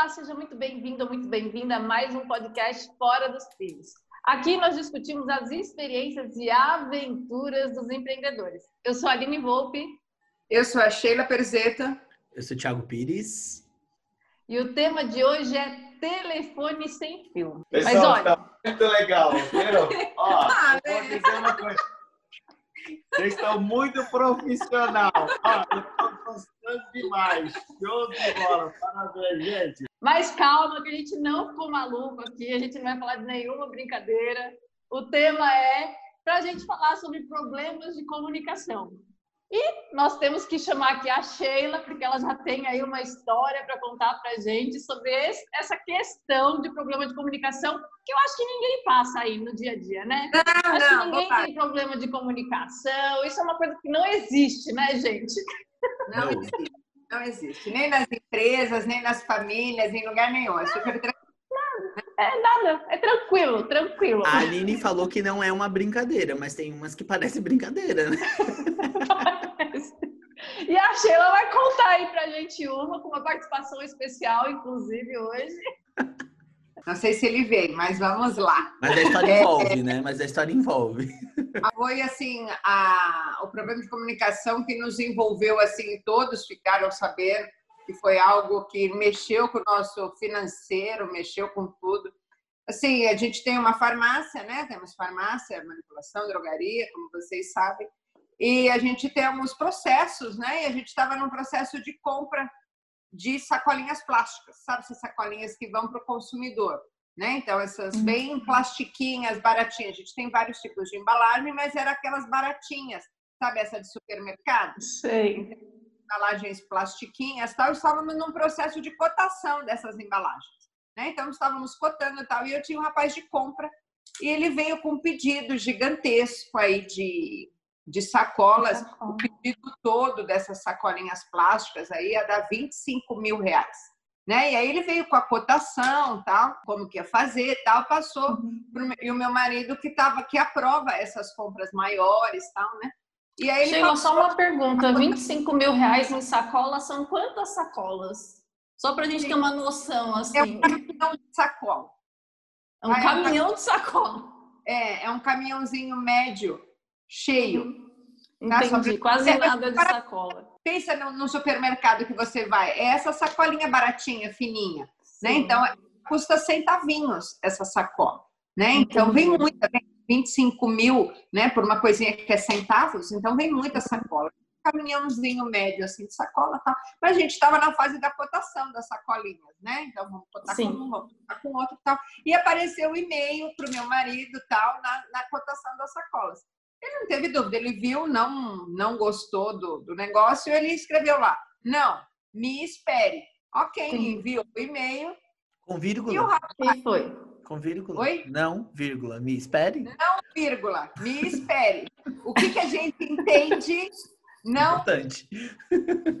Olá, seja muito bem-vindo, muito bem-vinda a mais um podcast Fora dos Trilhos. Aqui nós discutimos as experiências e aventuras dos empreendedores. Eu sou a Aline Volpe. Eu sou a Sheila Perzeta. Eu sou o Thiago Pires. E o tema de hoje é telefone sem fio. Pessoal, Mas olha, tá muito legal, viu? Ó, ah, vou dizer uma coisa. Vocês estão muito profissional. Ó, eu estou gostando demais. Show de bola. Parabéns, gente. Mas calma, que a gente não ficou maluco aqui. A gente não vai falar de nenhuma brincadeira. O tema é para a gente falar sobre problemas de comunicação. E nós temos que chamar aqui a Sheila, porque ela já tem aí uma história para contar para a gente sobre esse, essa questão de problema de comunicação, que eu acho que ninguém passa aí no dia a dia, né? Não, acho não, que ninguém tem problema de comunicação, isso é uma coisa que não existe, né, gente? Não existe, não existe. Nem nas empresas, nem nas famílias, em lugar nenhum. É super tranquilo. É nada, é tranquilo, tranquilo. A Aline falou que não é uma brincadeira, mas tem umas que parecem brincadeira, né? E a Sheila vai contar aí pra gente uma, com uma participação especial, inclusive, hoje. Não sei se ele veio, mas vamos lá. Mas a história é, envolve, né? Mas a história envolve. Foi, assim, a, o problema de comunicação que nos envolveu, assim, todos ficaram sabendo que foi algo que mexeu com o nosso financeiro, mexeu com tudo. Assim, a gente tem uma farmácia, né? Temos farmácia, manipulação, drogaria, como vocês sabem. E a gente temos processos, né? E a gente estava num processo de compra de sacolinhas plásticas, sabe? Essas sacolinhas que vão para o consumidor, né? Então, essas uhum. bem plastiquinhas, baratinhas. A gente tem vários tipos de embalagem, mas era aquelas baratinhas, sabe? Essa de supermercado. Sei. Embalagens plastiquinhas tal. Estávamos num processo de cotação dessas embalagens, né? Então, estávamos cotando e tal. E eu tinha um rapaz de compra e ele veio com um pedido gigantesco aí de de sacolas, o pedido todo dessas sacolinhas plásticas aí ia dar 25 mil reais. Né? E aí ele veio com a cotação, tal, como que ia fazer, tal, passou uhum. pro, e o meu marido que tava que aprova essas compras maiores, tal, né? E aí ele Chegou passou... só uma pergunta, 25 mil reais em sacola são quantas sacolas? Só para a gente ter uma noção assim. É um caminhão de sacola. É um caminhão de sacola. É, é um caminhãozinho médio cheio. Tá? Entendi, quase nada de sacola. Pensa no, no, supermercado que você vai, é essa sacolinha baratinha, fininha, né? Então, custa centavinhos essa sacola, né? Então, vem muita, vem 25 mil, né? Por uma coisinha que é centavos, então vem muita sacola. Caminhãozinho médio, assim, de sacola tal. Mas a gente estava na fase da cotação das sacolinhas, né? Então, vamos cotar Sim. com um, vamos cotar com outro tal. E apareceu o e-mail para o meu marido tal, na, na cotação das sacolas. Ele não teve dúvida, ele viu, não, não gostou do, do negócio, ele escreveu lá: não, me espere. Ok, enviou o e-mail. Com vírgula? E o rapaz foi? Com vírgula? Oi? Não, vírgula. Me espere? Não, vírgula. Me espere. o que, que a gente entende? Não. Importante.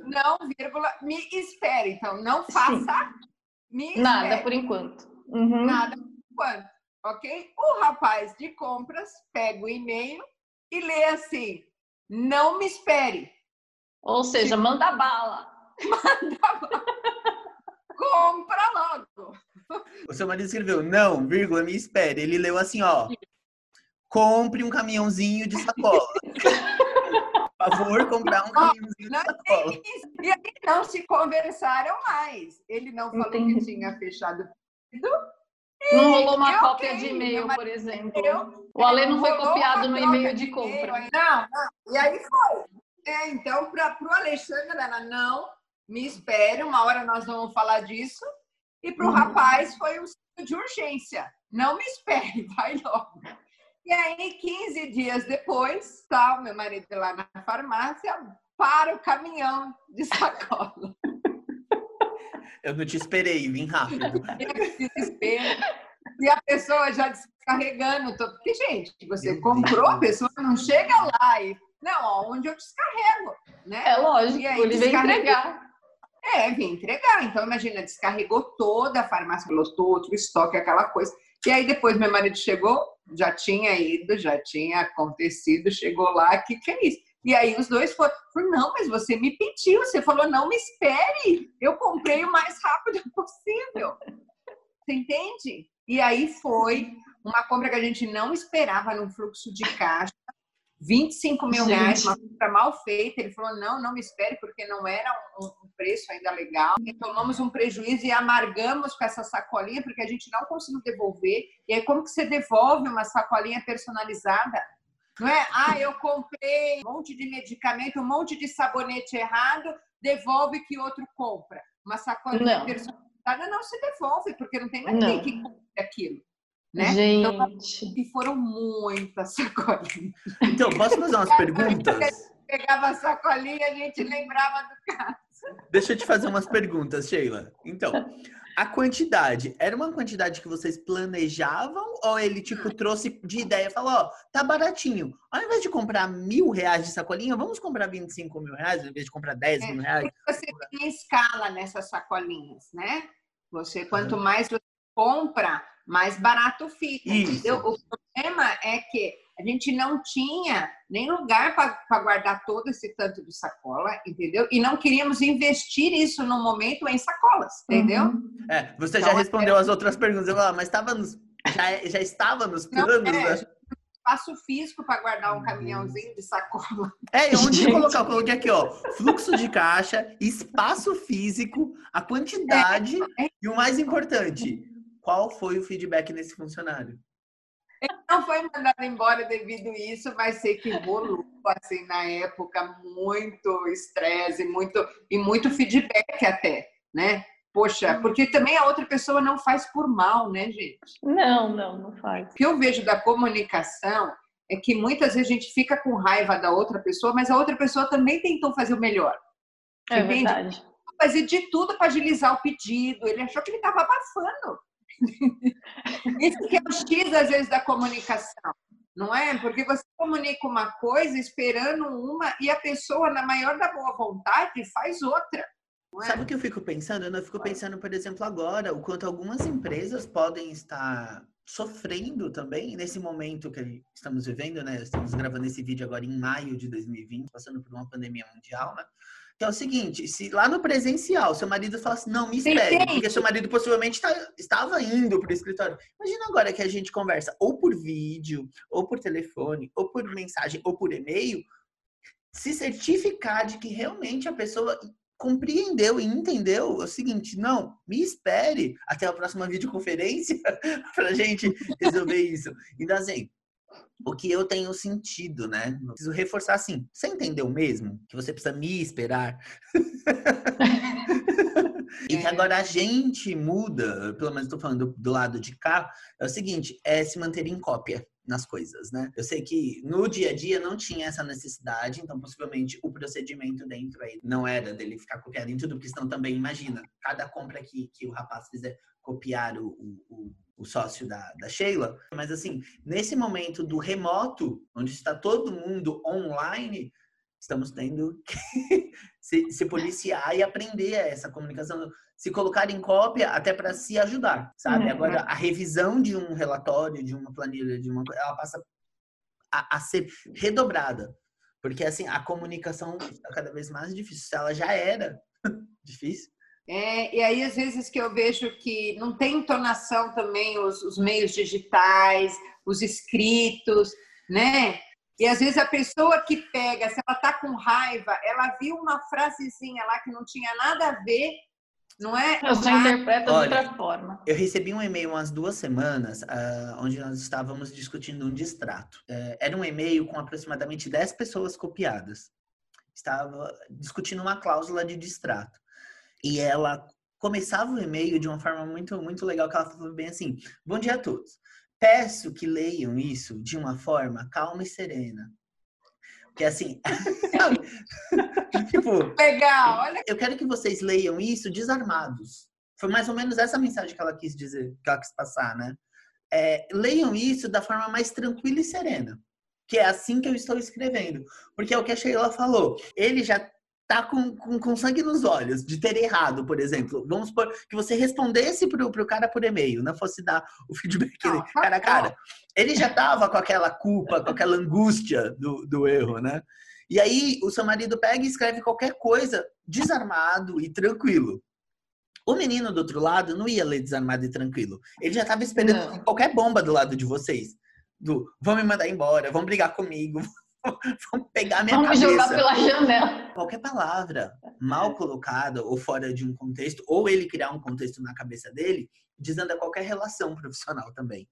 Não, vírgula. Me espere. Então, não faça. Sim. Me Nada por enquanto. Uhum. Nada por enquanto. Ok? O rapaz de compras pega o e-mail e lê assim: não me espere. Ou seja, manda bala. Manda bala. Compra logo. O seu marido escreveu, não, vírgula, me espere. Ele leu assim, ó. Compre um caminhãozinho de sacola. Por favor, comprar um caminhãozinho de sacola. E aí não se conversaram mais. Ele não falou Entendi. que tinha fechado não rolou uma eu cópia de e-mail, por exemplo. Eu, o Ale não foi copiado no e-mail de compra. Não, não. E aí foi. É, então, para o Alexandre, ela não, me espere, uma hora nós vamos falar disso. E para o uhum. rapaz foi um de urgência. Não me espere, vai logo. E aí, 15 dias depois, tá o meu marido lá na farmácia, para o caminhão de sacola. Eu não te esperei, vim rápido. Desespero. E a pessoa já descarregando. Porque, gente, você Meu comprou, Deus. a pessoa não chega lá e. Não, onde eu descarrego, né? É lógico, e aí, ele vem entregar. É, vem entregar. Então, imagina, descarregou toda a farmácia, lotou outro estoque, aquela coisa. E aí, depois, meu marido chegou, já tinha ido, já tinha acontecido, chegou lá, o que, que é isso? E aí os dois foram, não, mas você me pediu, você falou, não me espere, eu comprei o mais rápido possível. Você entende? E aí foi uma compra que a gente não esperava num fluxo de caixa. 25 mil gente. reais, uma compra mal feita. Ele falou: não, não me espere, porque não era um, um, preço ainda legal. E tomamos um prejuízo e amargamos com essa sacolinha, porque a gente não conseguiu devolver. E aí, como que você devolve uma sacolinha personalizada? Não é? Ah, eu comprei um monte de medicamento, um monte de sabonete errado, devolve que outro compra. Uma sacolinha não. personalizada não se devolve, porque não tem mais ninguém que compre aquilo. Né? Então, Gente. Então, e foram muitas sacolinhas. Então, posso fazer umas perguntas? Pegava a sacolinha, a gente lembrava do caso. Deixa eu te fazer umas perguntas, Sheila. Então, a quantidade, era uma quantidade que vocês planejavam ou ele, tipo, trouxe de ideia e falou, ó, tá baratinho. Ao invés de comprar mil reais de sacolinha, vamos comprar 25 mil reais, ao invés de comprar 10 mil reais? É, você tem escala nessas sacolinhas, né? Você, quanto mais você compra, mais barato fica. O problema é que a gente não tinha nem lugar para guardar todo esse tanto de sacola, entendeu? E não queríamos investir isso no momento em sacolas, entendeu? Uhum. É, você então, já respondeu é... as outras perguntas, eu falei, mas estava nos, já, já estava nos planos, não, é, né? Espaço físico para guardar um caminhãozinho de sacola. É, onde Gente. colocar? Eu coloquei aqui, ó, fluxo de caixa, espaço físico, a quantidade é. e o mais importante, qual foi o feedback nesse funcionário? Não foi mandado embora devido a isso, mas sei que rolou, assim, na época, muito estresse muito, e muito feedback até, né? Poxa, porque também a outra pessoa não faz por mal, né, gente? Não, não, não faz. O que eu vejo da comunicação é que muitas vezes a gente fica com raiva da outra pessoa, mas a outra pessoa também tentou fazer o melhor. É entende? verdade. Fazer de tudo para agilizar o pedido. Ele achou que ele estava abafando. Isso que é o X, às vezes, da comunicação, não é? Porque você comunica uma coisa esperando uma e a pessoa, na maior da boa vontade, faz outra. É? Sabe o que eu fico pensando? Eu fico pensando, por exemplo, agora, o quanto algumas empresas podem estar sofrendo também nesse momento que estamos vivendo, né? Estamos gravando esse vídeo agora em maio de 2020, passando por uma pandemia mundial, né? Que é o seguinte, se lá no presencial seu marido fala assim, não, me espere, porque seu marido possivelmente tá, estava indo para o escritório. Imagina agora que a gente conversa ou por vídeo, ou por telefone, ou por mensagem, ou por e-mail, se certificar de que realmente a pessoa compreendeu e entendeu o seguinte, não, me espere até a próxima videoconferência para a gente resolver isso. Então, assim, o que eu tenho sentido, né? Preciso reforçar assim. Você entendeu mesmo que você precisa me esperar? e que agora a gente muda, pelo menos estou falando do, do, lado de cá, é o seguinte, é se manter em cópia nas coisas, né? Eu sei que no dia a dia não tinha essa necessidade, então possivelmente o procedimento dentro aí não era dele ficar copiado em tudo, porque senão também, imagina, cada compra que, que o rapaz fizer copiar o, o, o sócio da, da Sheila, mas assim, nesse momento do remoto, onde está todo mundo online, estamos tendo que se, se, policiar e aprender essa comunicação, se colocar em cópia até para se ajudar, sabe? Uhum. Agora, a revisão de um relatório, de uma planilha, de uma ela passa a, a ser redobrada. Porque, assim, a comunicação está cada vez mais difícil. Se ela já era difícil, é, e aí, às vezes, que eu vejo que não tem entonação também os, os meios digitais, os escritos, né? E às vezes a pessoa que pega, se ela tá com raiva, ela viu uma frasezinha lá que não tinha nada a ver, não é? Eu só interpreto de outra forma. Eu recebi um e-mail umas duas semanas, uh, onde nós estávamos discutindo um distrato. Uh, era um e-mail com aproximadamente 10 pessoas copiadas. Estava discutindo uma cláusula de distrato. E ela começava o e-mail de uma forma muito, muito legal, que ela falava bem assim: Bom dia a todos. Peço que leiam isso de uma forma calma e serena. Porque assim. tipo. Legal, olha. Eu quero que vocês leiam isso desarmados. Foi mais ou menos essa mensagem que ela quis dizer, que ela quis passar, né? É, leiam isso da forma mais tranquila e serena. Que é assim que eu estou escrevendo. Porque é o que a Sheila falou. Ele já tá com, com, com, sangue nos olhos de ter errado, por exemplo. Vamos supor que você respondesse pro, pro cara por e-mail, não fosse dar o feedback não, cara a cara. Ele já tava com aquela culpa, com aquela angústia do, do erro, né? E aí o seu marido pega e escreve qualquer coisa desarmado e tranquilo. O menino do outro lado não ia ler desarmado e tranquilo. Ele já tava esperando Não. qualquer bomba do lado de vocês. Do, vão me mandar embora, vão brigar comigo, vão pegar minha Vamos cabeça. jogar pela janela. Qualquer palavra mal colocada ou fora de um contexto, ou ele criar um contexto na cabeça dele, desanda qualquer relação profissional também.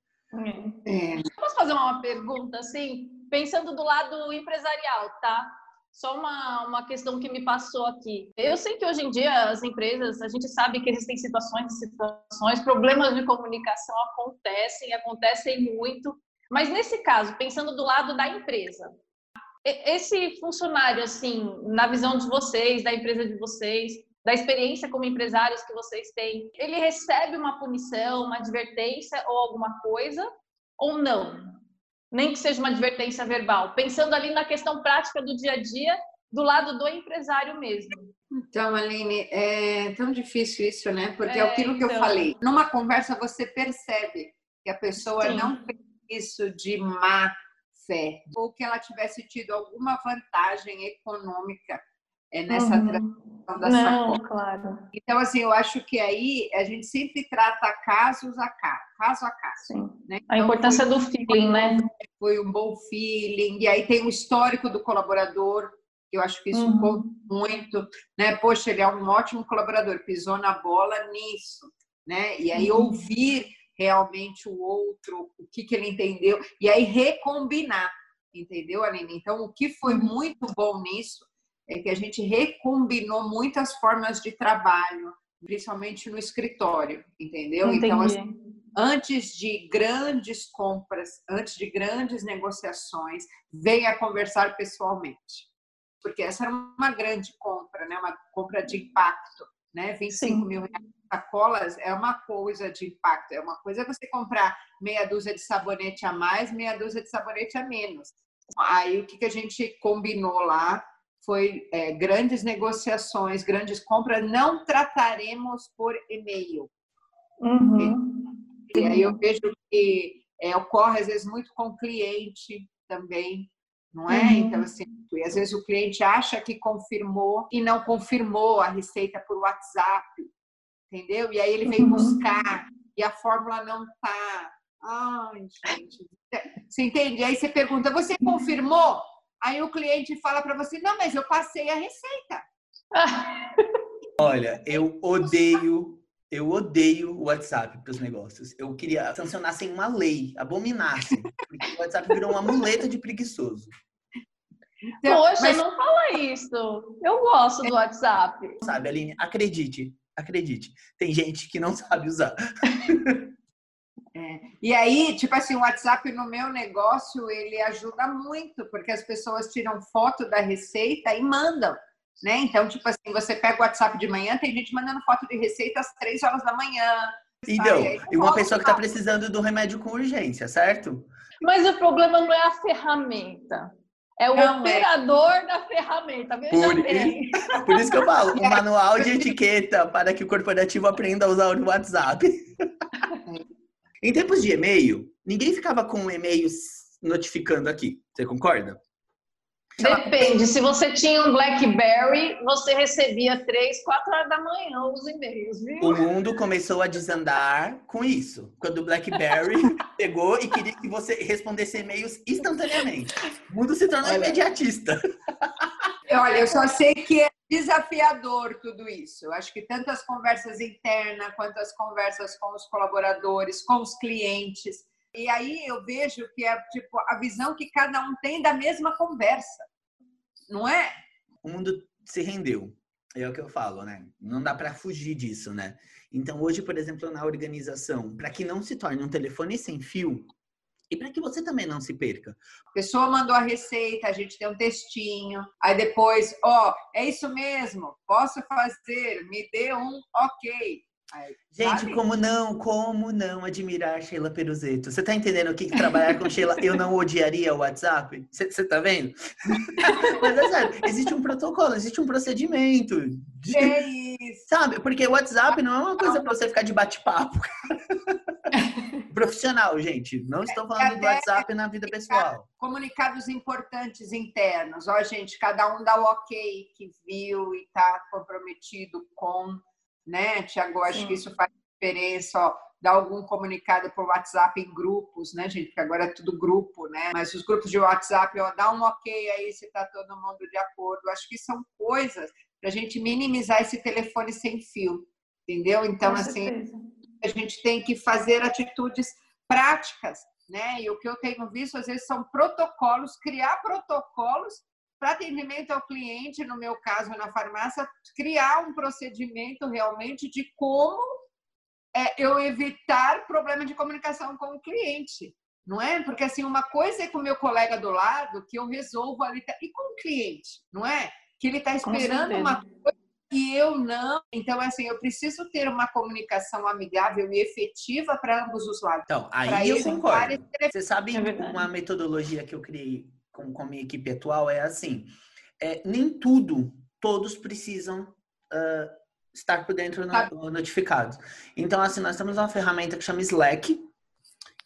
É, Posso fazer uma pergunta, assim, pensando do lado empresarial, tá? Só uma, uma questão que me passou aqui. Eu sei que hoje em dia as empresas, a gente sabe que existem situações e situações, problemas de comunicação acontecem, acontecem muito. Mas nesse caso, pensando do lado da empresa, esse funcionário, assim, na visão de vocês, da empresa de vocês, da experiência como empresários que vocês têm, ele recebe uma punição, uma advertência ou alguma coisa, ou não? Nem que seja uma advertência verbal. Pensando ali na questão prática do dia a dia, do lado do empresário mesmo. Então, Aline, é tão difícil isso, né? Porque é, É, aquilo que eu então. falei. Numa conversa você percebe que a pessoa Sim. não fez isso de má fé, ou que ela tivesse tido alguma vantagem econômica é, nessa Uhum. transação da sacola. Não, claro. Então, assim, eu acho que aí a gente sempre trata casos a caso, caso a caso. Né? A Então, importância do feeling, né? foi um bom feeling, e aí tem o histórico do colaborador, que eu acho que isso Uhum. conta muito, né? Poxa, ele é um ótimo colaborador, pisou na bola nisso, né? E aí Uhum. ouvir realmente o outro, o que, que ele entendeu, e aí recombinar, entendeu, Aline? Então, o que foi muito bom nisso é que a gente recombinou muitas formas de trabalho, principalmente no escritório, entendeu? Então, assim, Entendi. antes de grandes compras, antes de grandes negociações, venha conversar pessoalmente. Porque essa era uma grande compra, né? uma compra de impacto. Né? 25 Sim. mil reais sacolas é uma coisa de impacto. É uma coisa você comprar meia dúzia de sabonete a mais, meia dúzia de sabonete a menos. Aí o que, que a gente combinou lá foi é, grandes negociações, grandes compras. Não trataremos por e-mail. Uhum. E aí eu vejo que é, ocorre às vezes muito com o cliente também, não é? Uhum. Então, assim, e às vezes o cliente acha que confirmou e não confirmou a receita por WhatsApp, entendeu? E aí ele vem Uhum. buscar e a fórmula não tá. Ai, gente. Você entende? Aí você pergunta, você confirmou? Aí o cliente fala para você, não, mas eu passei a receita. Olha, eu odeio, eu odeio o WhatsApp para os negócios. Eu queria sancionassem uma lei, abominassem, porque o WhatsApp virou uma muleta de preguiçoso. Então, Poxa, mas- não fala isso. Eu gosto do WhatsApp. Sabe, Aline? Acredite, acredite. Tem gente que não sabe usar. E aí, tipo assim, o WhatsApp no meu negócio, ele ajuda muito, porque as pessoas tiram foto da receita e mandam, né? Então, tipo assim, você pega o WhatsApp de manhã, tem gente mandando foto de receita às três horas da manhã. Então, aí e uma pessoa que está precisando do remédio com urgência, certo? Mas o problema não é a ferramenta. É o Não é. operador da ferramenta. Veja Por bem. Por isso que eu falo, um manual de etiqueta para que o corporativo aprenda a usar o WhatsApp. em tempos de e-mail, ninguém ficava com e-mails notificando aqui. Você concorda? Depende. Se você tinha um BlackBerry, você recebia três, quatro horas da manhã os e-mails, viu? O mundo começou a desandar com isso. Quando o BlackBerry pegou e queria que você respondesse e-mails instantaneamente. O mundo se tornou Olha. imediatista. Olha, eu só sei que é desafiador tudo isso. Eu acho que tanto as conversas internas quanto as conversas com os colaboradores, com os clientes. E aí eu vejo que é tipo a visão que cada um tem da mesma conversa. Não é? o mundo se rendeu. É o que eu falo, né? Não dá para fugir disso, né? Então, hoje, por exemplo, na organização, para que não se torne um telefone sem fio e para que você também não se perca. A pessoa mandou a receita, a gente tem um textinho, aí depois, ó, é isso mesmo, posso fazer, me dê um ok. Gente, sabe? como não, como não admirar Sheila Peruzeto? Você tá entendendo o que, que trabalhar com Sheila eu não odiaria o WhatsApp? Você tá vendo? Mas é sério, existe um protocolo, existe um procedimento. de- É isso. Sabe? Porque o WhatsApp não é uma coisa pra você ficar de bate-papo. Profissional, gente. Não estou falando do WhatsApp na vida pessoal. Comunicados importantes internos. Ó, gente, cada um dá o ok que viu e está comprometido com, né, Tiago? Acho Sim. que isso faz diferença, ó, dar algum comunicado por WhatsApp em grupos, né, gente? Porque agora é tudo grupo, né? Mas os grupos de WhatsApp, ó, dá um ok aí se tá todo mundo de acordo. Acho que são coisas para a gente minimizar esse telefone sem fio, entendeu? Então, Com assim, certeza. a gente tem que fazer atitudes práticas, né? E o que eu tenho visto, às vezes, são protocolos, criar protocolos para atendimento ao cliente, no meu caso, na farmácia, criar um procedimento realmente de como é, eu evitar problema de comunicação com o cliente, não é? Porque assim, uma coisa é com o meu colega do lado que eu resolvo ali, e com o cliente, não é? Que ele está esperando uma coisa e eu não. Então, assim, eu preciso ter uma comunicação amigável e efetiva para ambos os lados. Então, aí eu concordo. Você sabe é uma metodologia que eu criei com, com a minha equipe atual é assim: é, nem tudo, todos precisam uh, estar por dentro no, notificados. Então, assim, nós temos uma ferramenta que chama Slack,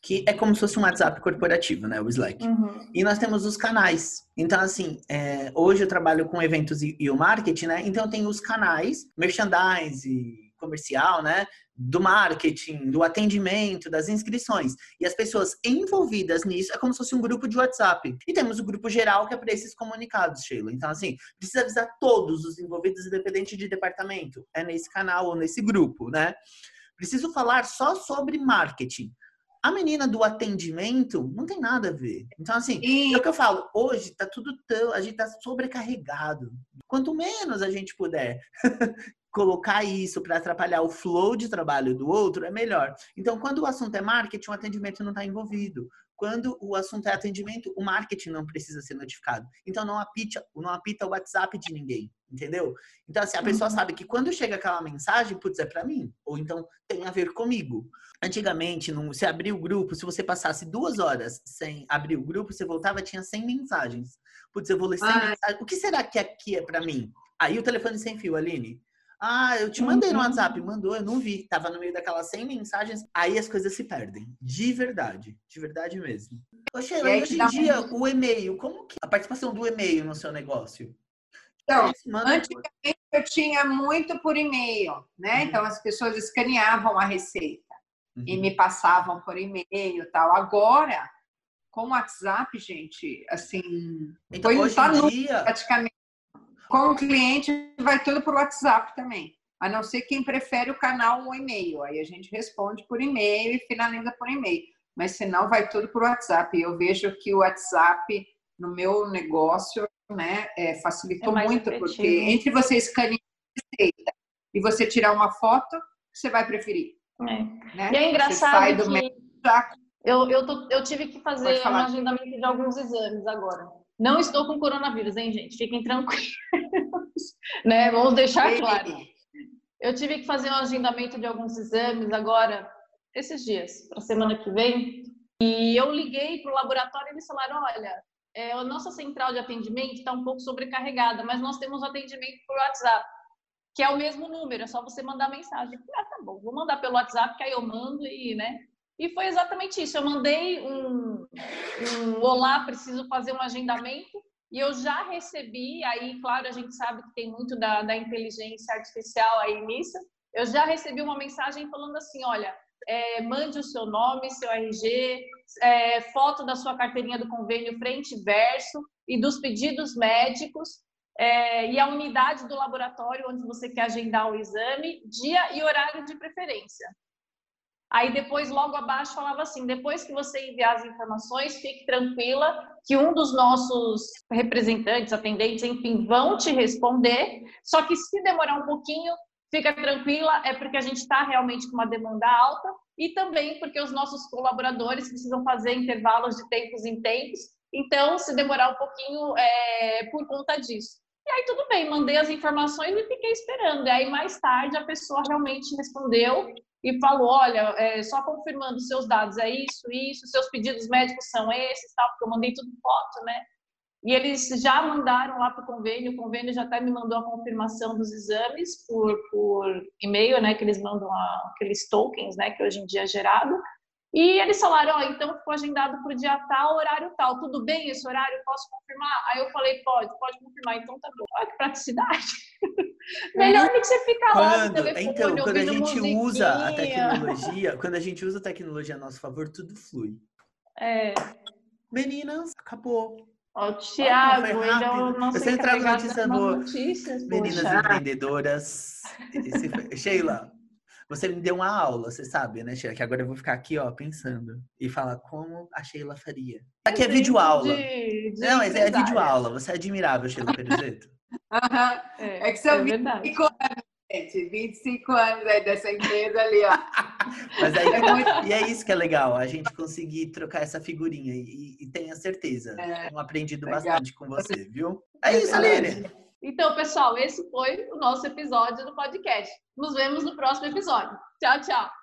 que é como se fosse um WhatsApp corporativo, né? O Slack. Uhum. E nós temos os canais. Então, assim, é, hoje eu trabalho com eventos e, e, o marketing, né? Então, tem os canais, merchandise, comercial, né? Do marketing, do atendimento, das inscrições. E as pessoas envolvidas nisso é como se fosse um grupo de WhatsApp. E temos o grupo geral que é para esses comunicados, Sheila. Então, assim, precisa avisar todos os envolvidos, independente de departamento. É nesse canal ou nesse grupo, né? Preciso falar só sobre marketing. A menina do atendimento não tem nada a ver. Então, assim, e... é o que eu falo, hoje tá tudo tão. A gente tá sobrecarregado. Quanto menos a gente puder colocar isso para atrapalhar o flow de trabalho do outro, é melhor. Então, quando o assunto é marketing, o atendimento não está envolvido. Quando o assunto é atendimento, o marketing não precisa ser notificado. Então, não apita, não apita o WhatsApp de ninguém, entendeu? Então, assim, a pessoa uhum. sabe que quando chega aquela mensagem, putz, é para mim. Ou então, tem a ver comigo. Antigamente, não, você abria o grupo, se você passasse duas horas sem abrir o grupo, você voltava, tinha 100 mensagens. Putz, eu vou ler 100 ah. mensagens. O que será que aqui é para mim? Aí o telefone sem fio, Aline. Ah, eu te mandei no uhum. WhatsApp. Mandou, eu não vi. Tava no meio daquelas 100 mensagens. Aí as coisas se perdem. De verdade. De verdade mesmo. Hoje em dia, o e-mail, como que... A participação do e-mail no seu negócio? Então, antigamente eu tinha muito por e-mail, né? Uhum. Então, as pessoas escaneavam a receita uhum. e me passavam por e-mail e tal. Agora, com o WhatsApp, gente, assim... Então, foi hoje em dia... praticamente com o cliente, vai tudo por WhatsApp também. A não ser quem prefere o canal ou e-mail. Aí a gente responde por e-mail e finaliza por e-mail. Mas senão vai tudo por WhatsApp. Eu vejo que o WhatsApp no meu negócio né, é, facilitou é muito, efetivo. porque entre você escanear receita e você tirar uma foto, você vai preferir. É. Né? E é engraçado que eu, eu, tô, eu tive que fazer um agendamento de alguns exames agora. Não estou com coronavírus, hein, gente? Fiquem tranquilos. né? Vamos deixar claro. Eu tive que fazer um agendamento de alguns exames agora, esses dias, para a semana que vem. E eu liguei para o laboratório e eles falaram: olha, é, a nossa central de atendimento está um pouco sobrecarregada, mas nós temos atendimento por WhatsApp, que é o mesmo número, é só você mandar mensagem. Ah, tá bom, vou mandar pelo WhatsApp, que aí eu mando e, né? E foi exatamente isso. Eu mandei um, um olá, preciso fazer um agendamento. E eu já recebi, aí, claro, a gente sabe que tem muito da, da inteligência artificial aí nisso. Eu já recebi uma mensagem falando assim: olha, é, mande o seu nome, seu RG, é, foto da sua carteirinha do convênio frente e verso e dos pedidos médicos é, e a unidade do laboratório onde você quer agendar o exame, dia e horário de preferência. Aí depois, logo abaixo, falava assim: depois que você enviar as informações, fique tranquila que um dos nossos representantes, atendentes, enfim, vão te responder. Só que se demorar um pouquinho, fica tranquila, é porque a gente está realmente com uma demanda alta e também porque os nossos colaboradores precisam fazer intervalos de tempos em tempos. Então, se demorar um pouquinho, é por conta disso. E aí, tudo bem, mandei as informações e fiquei esperando. E aí, mais tarde, a pessoa realmente respondeu e falou: olha, é, só confirmando seus dados, é isso, isso, seus pedidos médicos são esses, tal, porque eu mandei tudo foto, né? E eles já mandaram lá para o convênio, o convênio já até me mandou a confirmação dos exames por, por e-mail, né? Que eles mandam a, aqueles tokens, né? Que hoje em dia é gerado. E eles falaram, ó, oh, então ficou agendado para o dia tal, horário tal. Tudo bem esse horário? Posso confirmar? Aí eu falei, pode, pode confirmar. Então tá bom. Olha que praticidade. Melhor do que você ficar lá no telefone, então, quando a gente usa a musiquinha. tecnologia, quando a gente usa a tecnologia a nosso favor, tudo flui. É. Meninas, acabou. Ó, o Thiago, foi ele é o rápido. nosso Eu sempre trago encarregado notícia boa. notícias, Meninas poxa. empreendedoras. Esse foi- Sheila, você me deu uma aula, você sabe, né, Sheila? Que agora eu vou ficar aqui, ó, pensando e falar como a Sheila faria. Aqui é vídeo aula. Não, mas é vídeo aula. Você é admirável, Sheila Peruzeto. Aham. É, É que são é verdade. 25 anos, gente. 25 anos aí dessa empresa ali, ó. Mas aí, É e é isso que é legal, a gente conseguir trocar essa figurinha. E, e tenha certeza. É. Tenho aprendido Legal. bastante com você, viu? É isso, Aline. Então, pessoal, esse foi o nosso episódio do podcast. Nos vemos no próximo episódio. Tchau, tchau.